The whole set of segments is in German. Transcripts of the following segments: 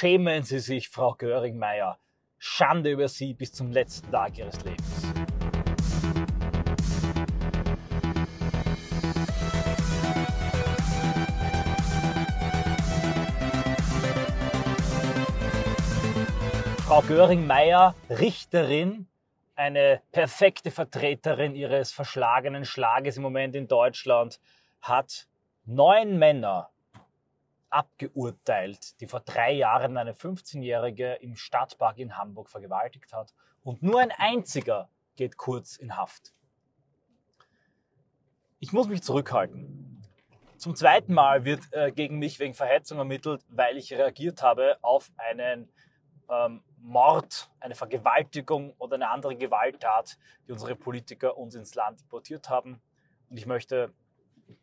Schämen Sie sich, Frau Göring-Meyer. Schande über Sie bis zum letzten Tag Ihres Lebens. Frau Göring-Meyer, Richterin, eine perfekte Vertreterin ihres verschlagenen Schlages im Moment in Deutschland, hat neun Männer abgeurteilt, die vor drei Jahren eine 15-Jährige im Stadtpark in Hamburg vergewaltigt hat. Und nur ein einziger geht kurz in Haft. Ich muss mich zurückhalten. Zum zweiten Mal wird äh, gegen mich wegen Verhetzung ermittelt, weil ich reagiert habe auf einen ähm, Mord, eine Vergewaltigung oder eine andere Gewalttat, die unsere Politiker uns ins Land importiert haben. Und ich möchte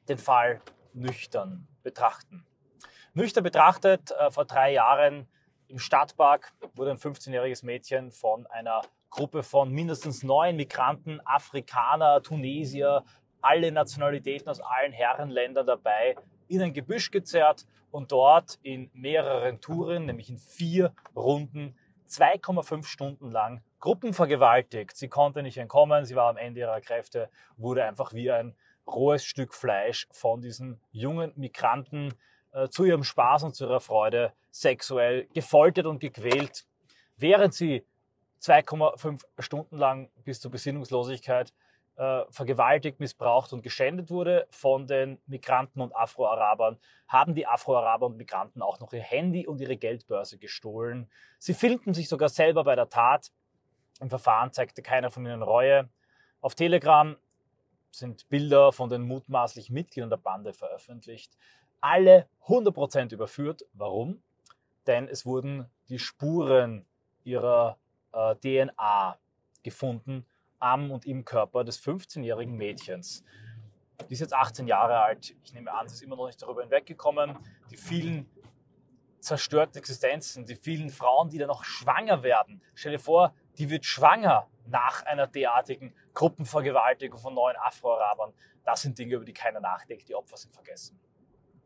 den Fall nüchtern betrachten. Nüchtern betrachtet, äh, vor drei Jahren im Stadtpark wurde ein 15-jähriges Mädchen von einer Gruppe von mindestens neun Migranten, Afrikaner, Tunesier, alle Nationalitäten aus allen Herrenländern dabei, in ein Gebüsch gezerrt und dort in mehreren Touren, nämlich in vier Runden, 2,5 Stunden lang Gruppen vergewaltigt. Sie konnte nicht entkommen, sie war am Ende ihrer Kräfte, wurde einfach wie ein rohes Stück Fleisch von diesen jungen Migranten äh, zu ihrem Spaß und zu ihrer Freude sexuell gefoltert und gequält, während sie 2,5 Stunden lang bis zur Besinnungslosigkeit äh, vergewaltigt, missbraucht und geschändet wurde von den Migranten und Afro-Arabern, haben die Afro-Araber und Migranten auch noch ihr Handy und ihre Geldbörse gestohlen. Sie filmten sich sogar selber bei der Tat. Im Verfahren zeigte keiner von ihnen Reue. Auf Telegram sind Bilder von den mutmaßlichen Mitgliedern der Bande veröffentlicht alle 100% überführt. Warum? Denn es wurden die Spuren ihrer äh, DNA gefunden am und im Körper des 15-jährigen Mädchens. Die ist jetzt 18 Jahre alt. Ich nehme an, sie ist immer noch nicht darüber hinweggekommen. Die vielen zerstörten Existenzen, die vielen Frauen, die dann noch schwanger werden. Stell dir vor, die wird schwanger nach einer derartigen Gruppenvergewaltigung von neuen Afro-Arabern. Das sind Dinge, über die keiner nachdenkt. Die Opfer sind vergessen.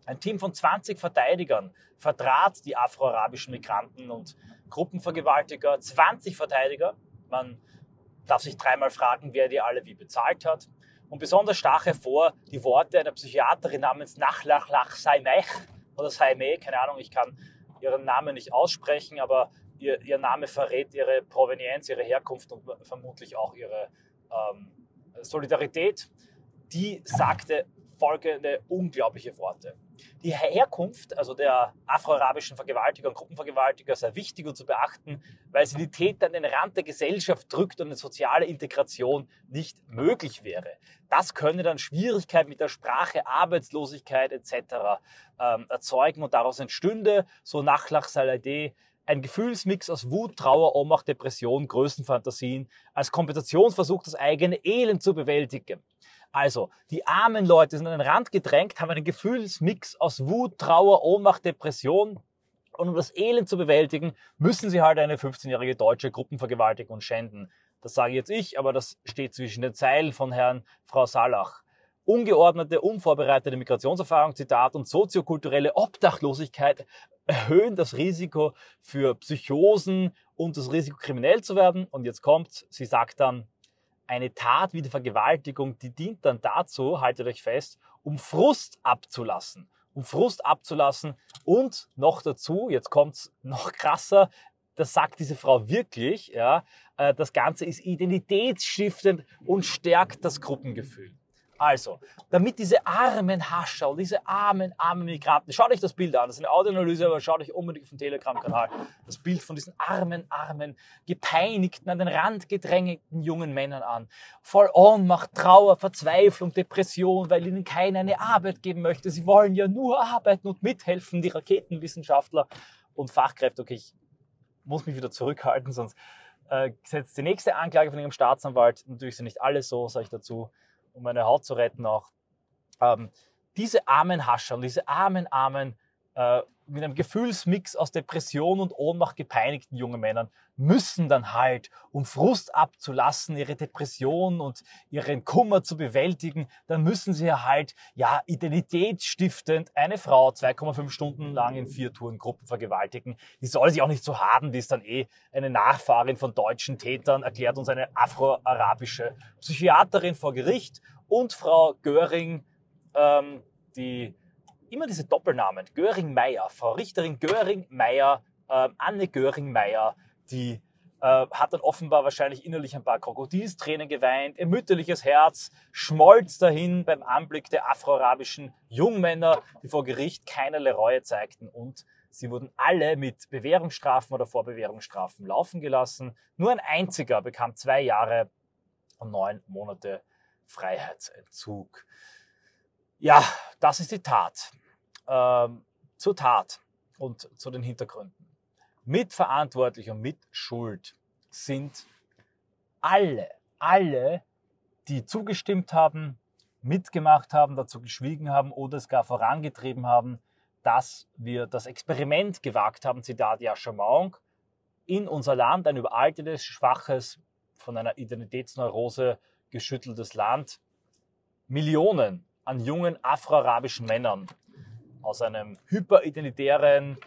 Ein Team von 20 Verteidigern vertrat die afroarabischen Migranten und Gruppenvergewaltiger, 20 Verteidiger. Man darf sich dreimal fragen, wer die alle wie bezahlt hat. Und besonders stach hervor die Worte einer Psychiaterin namens Nachlachlach Saimech oder Saimeh, keine Ahnung, ich kann ihren Namen nicht aussprechen, aber ihr, ihr Name verrät ihre Provenienz, ihre Herkunft und vermutlich auch ihre ähm, Solidarität. Die sagte folgende unglaubliche Worte. Die Herkunft, also der afroarabischen Vergewaltiger und Gruppenvergewaltiger, sei wichtig und zu beachten, weil sie die Täter an den Rand der Gesellschaft drückt und eine soziale Integration nicht möglich wäre. Das könne dann Schwierigkeiten mit der Sprache, Arbeitslosigkeit etc. Ähm, erzeugen und daraus entstünde, so Nachlach Saladeh, ein Gefühlsmix aus Wut, Trauer, Ohnmacht, Depression, Größenfantasien als Kompensationsversuch, das eigene Elend zu bewältigen. Also, die armen Leute sind an den Rand gedrängt, haben einen Gefühlsmix aus Wut, Trauer, Ohnmacht, Depression. Und um das Elend zu bewältigen, müssen sie halt eine 15-jährige deutsche Gruppenvergewaltigung und schänden. Das sage jetzt ich, aber das steht zwischen den Zeilen von Herrn Frau Salach. Ungeordnete, unvorbereitete Migrationserfahrung, Zitat, und soziokulturelle Obdachlosigkeit erhöhen das Risiko für Psychosen und das Risiko, kriminell zu werden. Und jetzt kommt, sie sagt dann, eine Tat wie die Vergewaltigung, die dient dann dazu, haltet euch fest, um Frust abzulassen. Um Frust abzulassen und noch dazu, jetzt kommt es noch krasser, das sagt diese Frau wirklich, ja, äh, das Ganze ist identitätsstiftend und stärkt das Gruppengefühl. Also, damit diese armen Hascher und diese armen, armen Migranten, schaut euch das Bild an, das ist eine Audioanalyse, aber schaut euch unbedingt auf den Telegram-Kanal das Bild von diesen armen, armen, gepeinigten, an den Rand gedrängten jungen Männern an. Voll Ohnmacht, Trauer, Verzweiflung, Depression, weil ihnen keiner eine Arbeit geben möchte. Sie wollen ja nur arbeiten und mithelfen, die Raketenwissenschaftler und Fachkräfte. Okay, ich muss mich wieder zurückhalten, sonst äh, setzt die nächste Anklage von ihrem Staatsanwalt. Natürlich sind nicht alle so, sage ich dazu um meine Haut zu retten auch. Ähm, diese armen Hascher und diese armen, armen äh, mit einem Gefühlsmix aus Depression und Ohnmacht gepeinigten jungen Männern müssen dann halt, um Frust abzulassen, ihre Depression und ihren Kummer zu bewältigen, dann müssen sie halt, ja, identitätsstiftend eine Frau 2,5 Stunden lang in vier Touren Gruppen vergewaltigen. Die soll sich auch nicht so haben, die ist dann eh eine Nachfahrin von deutschen Tätern, erklärt uns eine afro-arabische Psychiaterin vor Gericht und Frau Göring, ähm, die immer diese Doppelnamen, Göring-Meyer, Frau Richterin Göring-Meyer, äh, Anne Göring-Meyer, die äh, hat dann offenbar wahrscheinlich innerlich ein paar Krokodilstränen geweint, ihr mütterliches Herz schmolz dahin beim Anblick der afroarabischen Jungmänner, die vor Gericht keinerlei Reue zeigten und sie wurden alle mit Bewährungsstrafen oder Vorbewährungsstrafen laufen gelassen. Nur ein einziger bekam zwei Jahre und neun Monate Freiheitsentzug. Ja, das ist die Tat ähm, zur Tat und zu den Hintergründen. Mitverantwortlich und mit Schuld sind alle, alle, die zugestimmt haben, mitgemacht haben, dazu geschwiegen haben oder es gar vorangetrieben haben, dass wir das Experiment gewagt haben, Zitat Jascha Maung, in unser Land, ein überaltetes, schwaches, von einer Identitätsneurose geschütteltes Land, Millionen an jungen afroarabischen Männern aus einem hyperidentitären,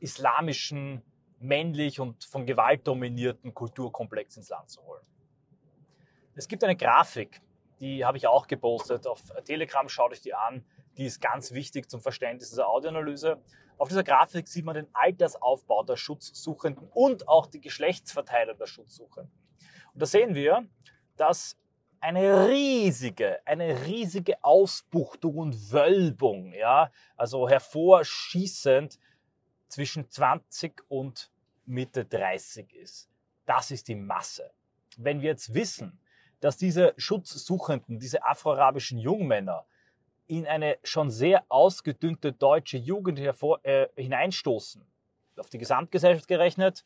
islamischen, männlich und von Gewalt dominierten Kulturkomplex ins Land zu holen. Es gibt eine Grafik, die habe ich auch gepostet. Auf Telegram schaut euch die an. Die ist ganz wichtig zum Verständnis dieser Audioanalyse. Auf dieser Grafik sieht man den Altersaufbau der Schutzsuchenden und auch die Geschlechtsverteilung der Schutzsuchenden. Und da sehen wir, dass eine riesige, eine riesige Ausbuchtung und Wölbung, ja, also hervorschießend zwischen 20 und Mitte 30 ist. Das ist die Masse. Wenn wir jetzt wissen, dass diese Schutzsuchenden, diese afroarabischen Jungmänner in eine schon sehr ausgedünnte deutsche Jugend hervor, äh, hineinstoßen, auf die Gesamtgesellschaft gerechnet,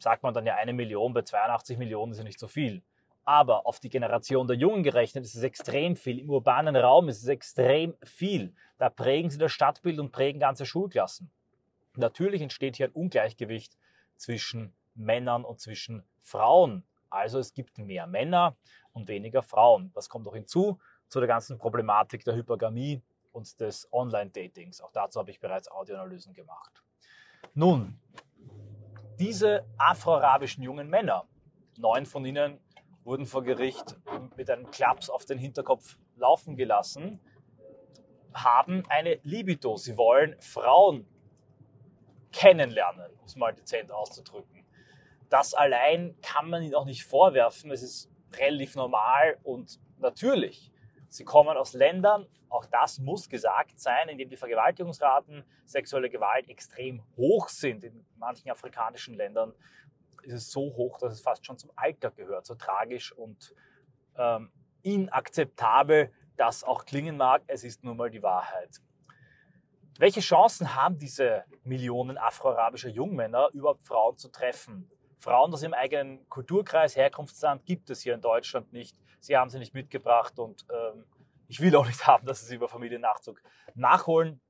sagt man dann ja eine Million, bei 82 Millionen ist ja nicht so viel. Aber auf die Generation der Jungen gerechnet ist es extrem viel. Im urbanen Raum ist es extrem viel. Da prägen sie das Stadtbild und prägen ganze Schulklassen. Natürlich entsteht hier ein Ungleichgewicht zwischen Männern und zwischen Frauen. Also es gibt mehr Männer und weniger Frauen. Das kommt auch hinzu zu der ganzen Problematik der Hypergamie und des Online-Datings. Auch dazu habe ich bereits Audioanalysen gemacht. Nun, diese afroarabischen jungen Männer, neun von ihnen wurden vor Gericht mit einem Klaps auf den Hinterkopf laufen gelassen, haben eine Libido. Sie wollen Frauen kennenlernen, um es mal dezent auszudrücken. Das allein kann man ihnen auch nicht vorwerfen. Es ist relativ normal und natürlich. Sie kommen aus Ländern, auch das muss gesagt sein, in denen die Vergewaltigungsraten, sexuelle Gewalt extrem hoch sind. In manchen afrikanischen Ländern ist es so hoch, dass es fast schon zum Alltag gehört. So tragisch und ähm, inakzeptabel das auch klingen mag, es ist nun mal die Wahrheit. Welche Chancen haben diese Millionen afroarabischer Jungmänner, überhaupt Frauen zu treffen? Frauen aus ihrem eigenen Kulturkreis, Herkunftsland gibt es hier in Deutschland nicht. Sie haben sie nicht mitgebracht und ähm, ich will auch nicht haben, dass sie sie über Familiennachzug nachholen.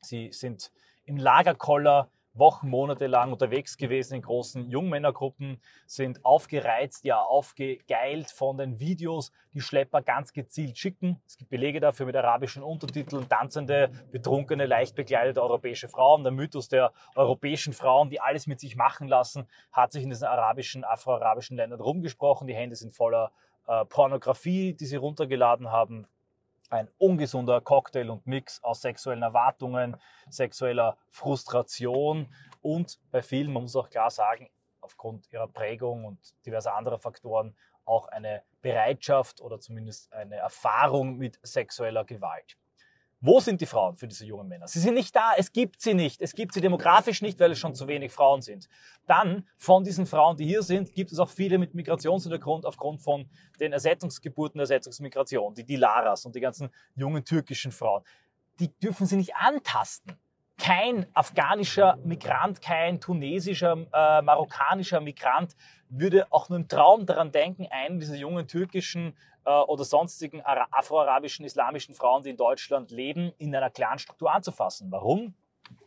Sie sind im Lagerkoller Wochen, Monate lang unterwegs gewesen in großen Jungmännergruppen, sind aufgereizt, ja aufgegeilt von den Videos, die Schlepper ganz gezielt schicken. Es gibt Belege dafür mit arabischen Untertiteln, tanzende, betrunkene, leicht bekleidete europäische Frauen. Der Mythos der europäischen Frauen, die alles mit sich machen lassen, hat sich in diesen arabischen, afroarabischen Ländern rumgesprochen. Die Hände sind voller äh, Pornografie, die sie runtergeladen haben ein ungesunder Cocktail und Mix aus sexuellen Erwartungen, sexueller Frustration und bei vielen, man muss auch klar sagen, aufgrund ihrer Prägung und diverser anderer Faktoren auch eine Bereitschaft oder zumindest eine Erfahrung mit sexueller Gewalt. Wo sind die Frauen für diese jungen Männer? Sie sind nicht da, es gibt sie nicht. Es gibt sie demografisch nicht, weil es schon zu wenig Frauen sind. Dann, von diesen Frauen, die hier sind, gibt es auch viele mit Migrationshintergrund aufgrund von den Ersetzungsgeburten, Ersetzungsmigration, die Dilaras und die ganzen jungen türkischen Frauen. Die dürfen sie nicht antasten. Kein afghanischer Migrant, kein tunesischer, äh, marokkanischer Migrant würde auch nur im Traum daran denken, einen dieser jungen türkischen oder sonstigen afroarabischen, islamischen Frauen, die in Deutschland leben, in einer klaren Struktur anzufassen. Warum?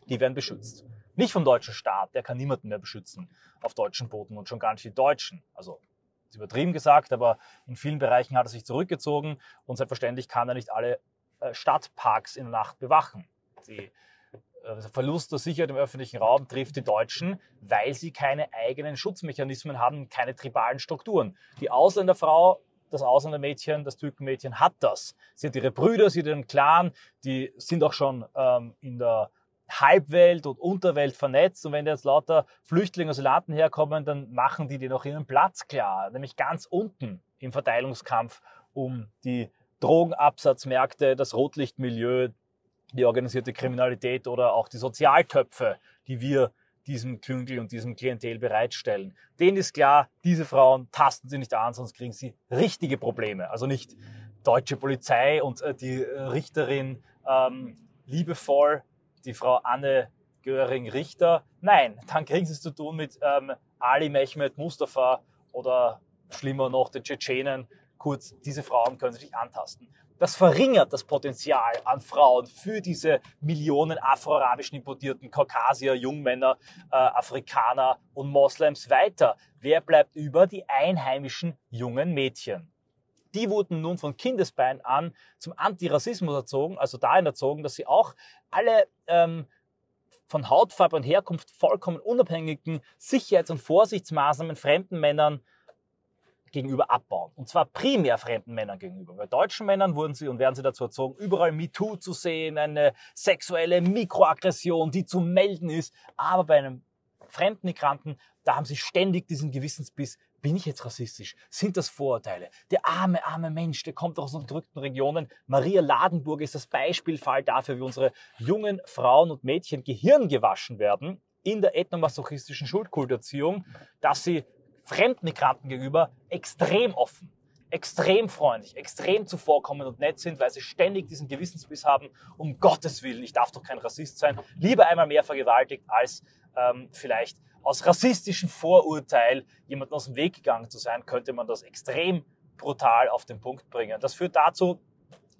die werden beschützt. Nicht vom deutschen Staat, der kann niemanden mehr beschützen auf deutschen Boden und schon gar nicht die Deutschen. Also ist übertrieben gesagt, aber in vielen Bereichen hat er sich zurückgezogen und selbstverständlich kann er nicht alle äh, Stadtparks in der Nacht bewachen. Die äh, Verlust der Sicherheit im öffentlichen Raum trifft die Deutschen, weil sie keine eigenen Schutzmechanismen haben, keine tribalen Strukturen. Die Ausländerfrau, das Ausländermädchen, das Türkenmädchen hat das. Sie hat ihre Brüder, sie hat ihren Clan, die sind auch schon ähm, in der Halbwelt und Unterwelt vernetzt und wenn jetzt lauter Flüchtlinge, Asylanten herkommen, dann machen die dir noch ihren Platz klar, nämlich ganz unten im Verteilungskampf um die Drogenabsatzmärkte, das Rotlichtmilieu, die organisierte Kriminalität oder auch die Sozialtöpfe, die wir diesem Klüngel und diesem Klientel bereitstellen. Denen ist klar, diese Frauen tasten sie nicht an, sonst kriegen sie richtige Probleme. Also nicht deutsche Polizei und äh, die äh, Richterin ähm, liebevoll die Frau Anne Göring-Richter. Nein, dann kriegen sie es zu tun mit ähm, Ali Mehmet Mustafa oder schlimmer noch den Tschetschenen. Kurz, diese Frauen können sich antasten. Das verringert das Potenzial an Frauen für diese Millionen afroarabischen importierten Kaukasier, Jungmänner, äh, Afrikaner und Moslems weiter. Wer bleibt über? Die einheimischen jungen Mädchen die wurden nun von Kindesbein an zum Antirassismus erzogen, also dahin erzogen, dass sie auch alle ähm, von Hautfarbe und Herkunft vollkommen unabhängigen Sicherheits- und Vorsichtsmaßnahmen fremden Männern gegenüber abbauen. Und zwar primär fremden Männern gegenüber. Bei deutschen Männern wurden sie und werden sie dazu erzogen, überall MeToo zu sehen, eine sexuelle Mikroaggression, die zu melden ist. Aber bei einem fremden Migranten, da haben sie ständig diesen Gewissensbiss, bin ich jetzt rassistisch? Sind das Vorurteile? Der arme, arme Mensch, der kommt aus unterdrückten Regionen. Maria Ladenburg ist das Beispielfall dafür, wie unsere jungen Frauen und Mädchen Gehirn gewaschen werden in der ethnomasochistischen Schuldkulterziehung, dass sie Fremdmigranten gegenüber extrem offen, extrem freundlich, extrem zuvorkommend und nett sind, weil sie ständig diesen Gewissensbiss haben, um Gottes Willen, ich darf doch kein Rassist sein, lieber einmal mehr vergewaltigt, als ähm, vielleicht aus rassistischem Vorurteil jemanden aus dem Weg gegangen zu sein, könnte man das extrem brutal auf den Punkt bringen. Das führt dazu,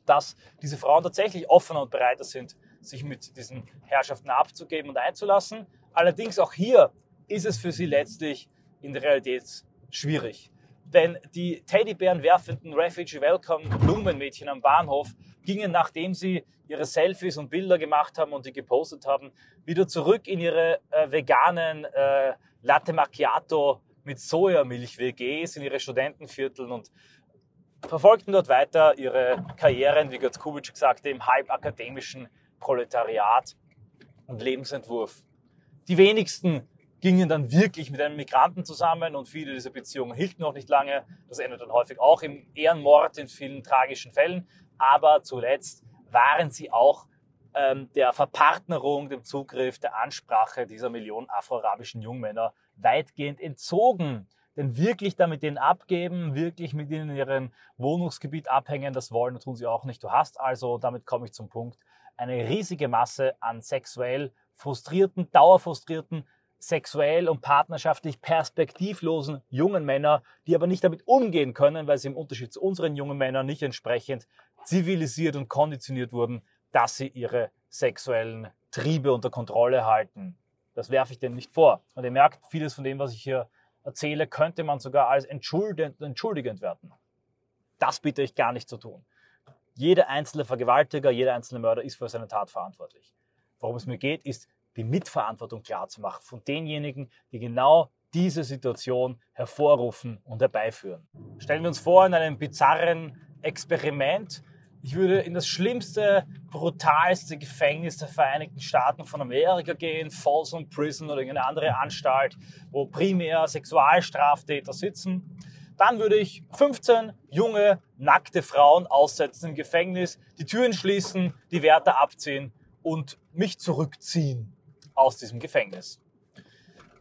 dass diese Frauen tatsächlich offener und bereiter sind, sich mit diesen Herrschaften abzugeben und einzulassen. Allerdings auch hier ist es für sie letztlich in der Realität schwierig. Denn die Teddybären werfenden Refugee Welcome Blumenmädchen am Bahnhof gingen, nachdem sie ihre Selfies und Bilder gemacht haben und die gepostet haben, wieder zurück in ihre äh, veganen äh, Latte Macchiato mit Sojamilch-WGs in ihre Studentenvierteln und verfolgten dort weiter ihre Karrieren, wie Götz Kubitsch sagte, im halbakademischen Proletariat und Lebensentwurf. Die wenigsten gingen dann wirklich mit einem Migranten zusammen und viele dieser Beziehungen hielten noch nicht lange. Das endet dann häufig auch im Ehrenmord in vielen tragischen Fällen. Aber zuletzt waren sie auch ähm, der Verpartnerung, dem Zugriff, der Ansprache dieser Millionen afroarabischen Jungmänner weitgehend entzogen. Denn wirklich damit denen abgeben, wirklich mit ihnen in ihrem Wohnungsgebiet abhängen, das wollen und tun sie auch nicht. Du hast also, damit komme ich zum Punkt, eine riesige Masse an sexuell frustrierten, dauerfrustrierten, sexuell und partnerschaftlich perspektivlosen jungen Männer, die aber nicht damit umgehen können, weil sie im Unterschied zu unseren jungen Männern nicht entsprechend zivilisiert und konditioniert wurden, dass sie ihre sexuellen Triebe unter Kontrolle halten. Das werfe ich denen nicht vor. Und ihr merkt, vieles von dem, was ich hier erzähle, könnte man sogar als entschuldigend, entschuldigend werten. Das bitte ich gar nicht zu tun. Jeder einzelne Vergewaltiger, jeder einzelne Mörder ist für seine Tat verantwortlich. Worum es mir geht, ist die Mitverantwortung klarzumachen von denjenigen, die genau diese Situation hervorrufen und herbeiführen. Stellen wir uns vor, in einem bizarren Experiment, ich würde in das schlimmste, brutalste Gefängnis der Vereinigten Staaten von Amerika gehen, Folsom Prison oder irgendeine andere Anstalt, wo primär Sexualstraftäter sitzen. Dann würde ich 15 junge, nackte Frauen aussetzen im Gefängnis, die Türen schließen, die Wärter abziehen und mich zurückziehen aus diesem Gefängnis.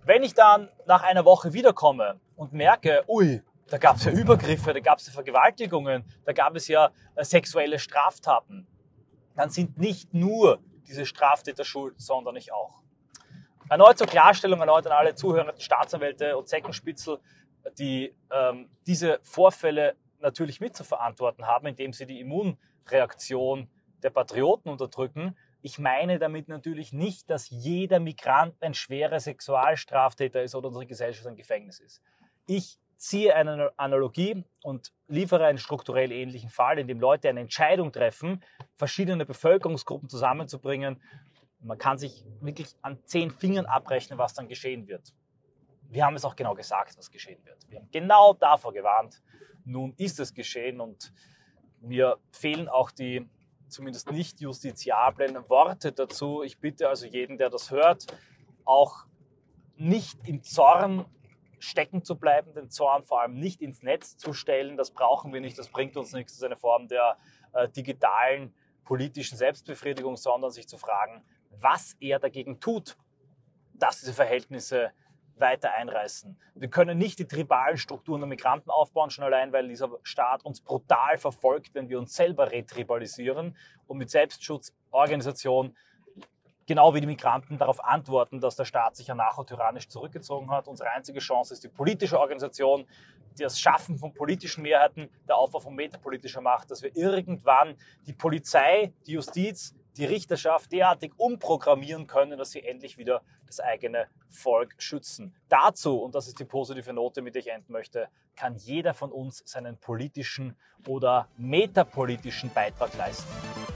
Wenn ich dann nach einer Woche wiederkomme und merke, ui, da gab es ja Übergriffe, da gab es ja Vergewaltigungen, da gab es ja äh, sexuelle Straftaten. Dann sind nicht nur diese Straftäter schuld, sondern ich auch. Erneut zur Klarstellung, erneut an alle Zuhörer, Staatsanwälte und Zeckenspitzel, die ähm, diese Vorfälle natürlich mitzuverantworten haben, indem sie die Immunreaktion der Patrioten unterdrücken, Ich meine damit natürlich nicht, dass jeder Migrant ein schwerer Sexualstraftäter ist oder unsere Gesellschaft ein Gefängnis ist. Ich ziehe eine Analogie und liefere einen strukturell ähnlichen Fall, in dem Leute eine Entscheidung treffen, verschiedene Bevölkerungsgruppen zusammenzubringen. Man kann sich wirklich an zehn Fingern abrechnen, was dann geschehen wird. Wir haben es auch genau gesagt, was geschehen wird. Wir haben genau davor gewarnt. Nun ist es geschehen und mir fehlen auch die zumindest nicht justiziablen Worte dazu. Ich bitte also jeden, der das hört, auch nicht im Zorn stecken zu bleiben, den Zorn vor allem nicht ins Netz zu stellen. Das brauchen wir nicht, das bringt uns nichts. Das ist eine Form der äh, digitalen politischen Selbstbefriedigung, sondern sich zu fragen, was er dagegen tut, dass diese Verhältnisse weiter einreißen. Wir können nicht die tribalen Strukturen der Migranten aufbauen, schon allein, weil dieser Staat uns brutal verfolgt, wenn wir uns selber retribalisieren und mit Selbstschutzorganisation genau wie die Migranten darauf antworten, dass der Staat sich ja tyrannisch zurückgezogen hat. Unsere einzige Chance ist die politische Organisation, das Schaffen von politischen Mehrheiten, der Aufbau von metapolitischer Macht, dass wir irgendwann die Polizei, die Justiz, die Richterschaft derartig umprogrammieren können, dass sie endlich wieder das eigene Volk schützen. Dazu, und das ist die positive Note, mit der ich enden möchte, kann jeder von uns seinen politischen oder metapolitischen Beitrag leisten.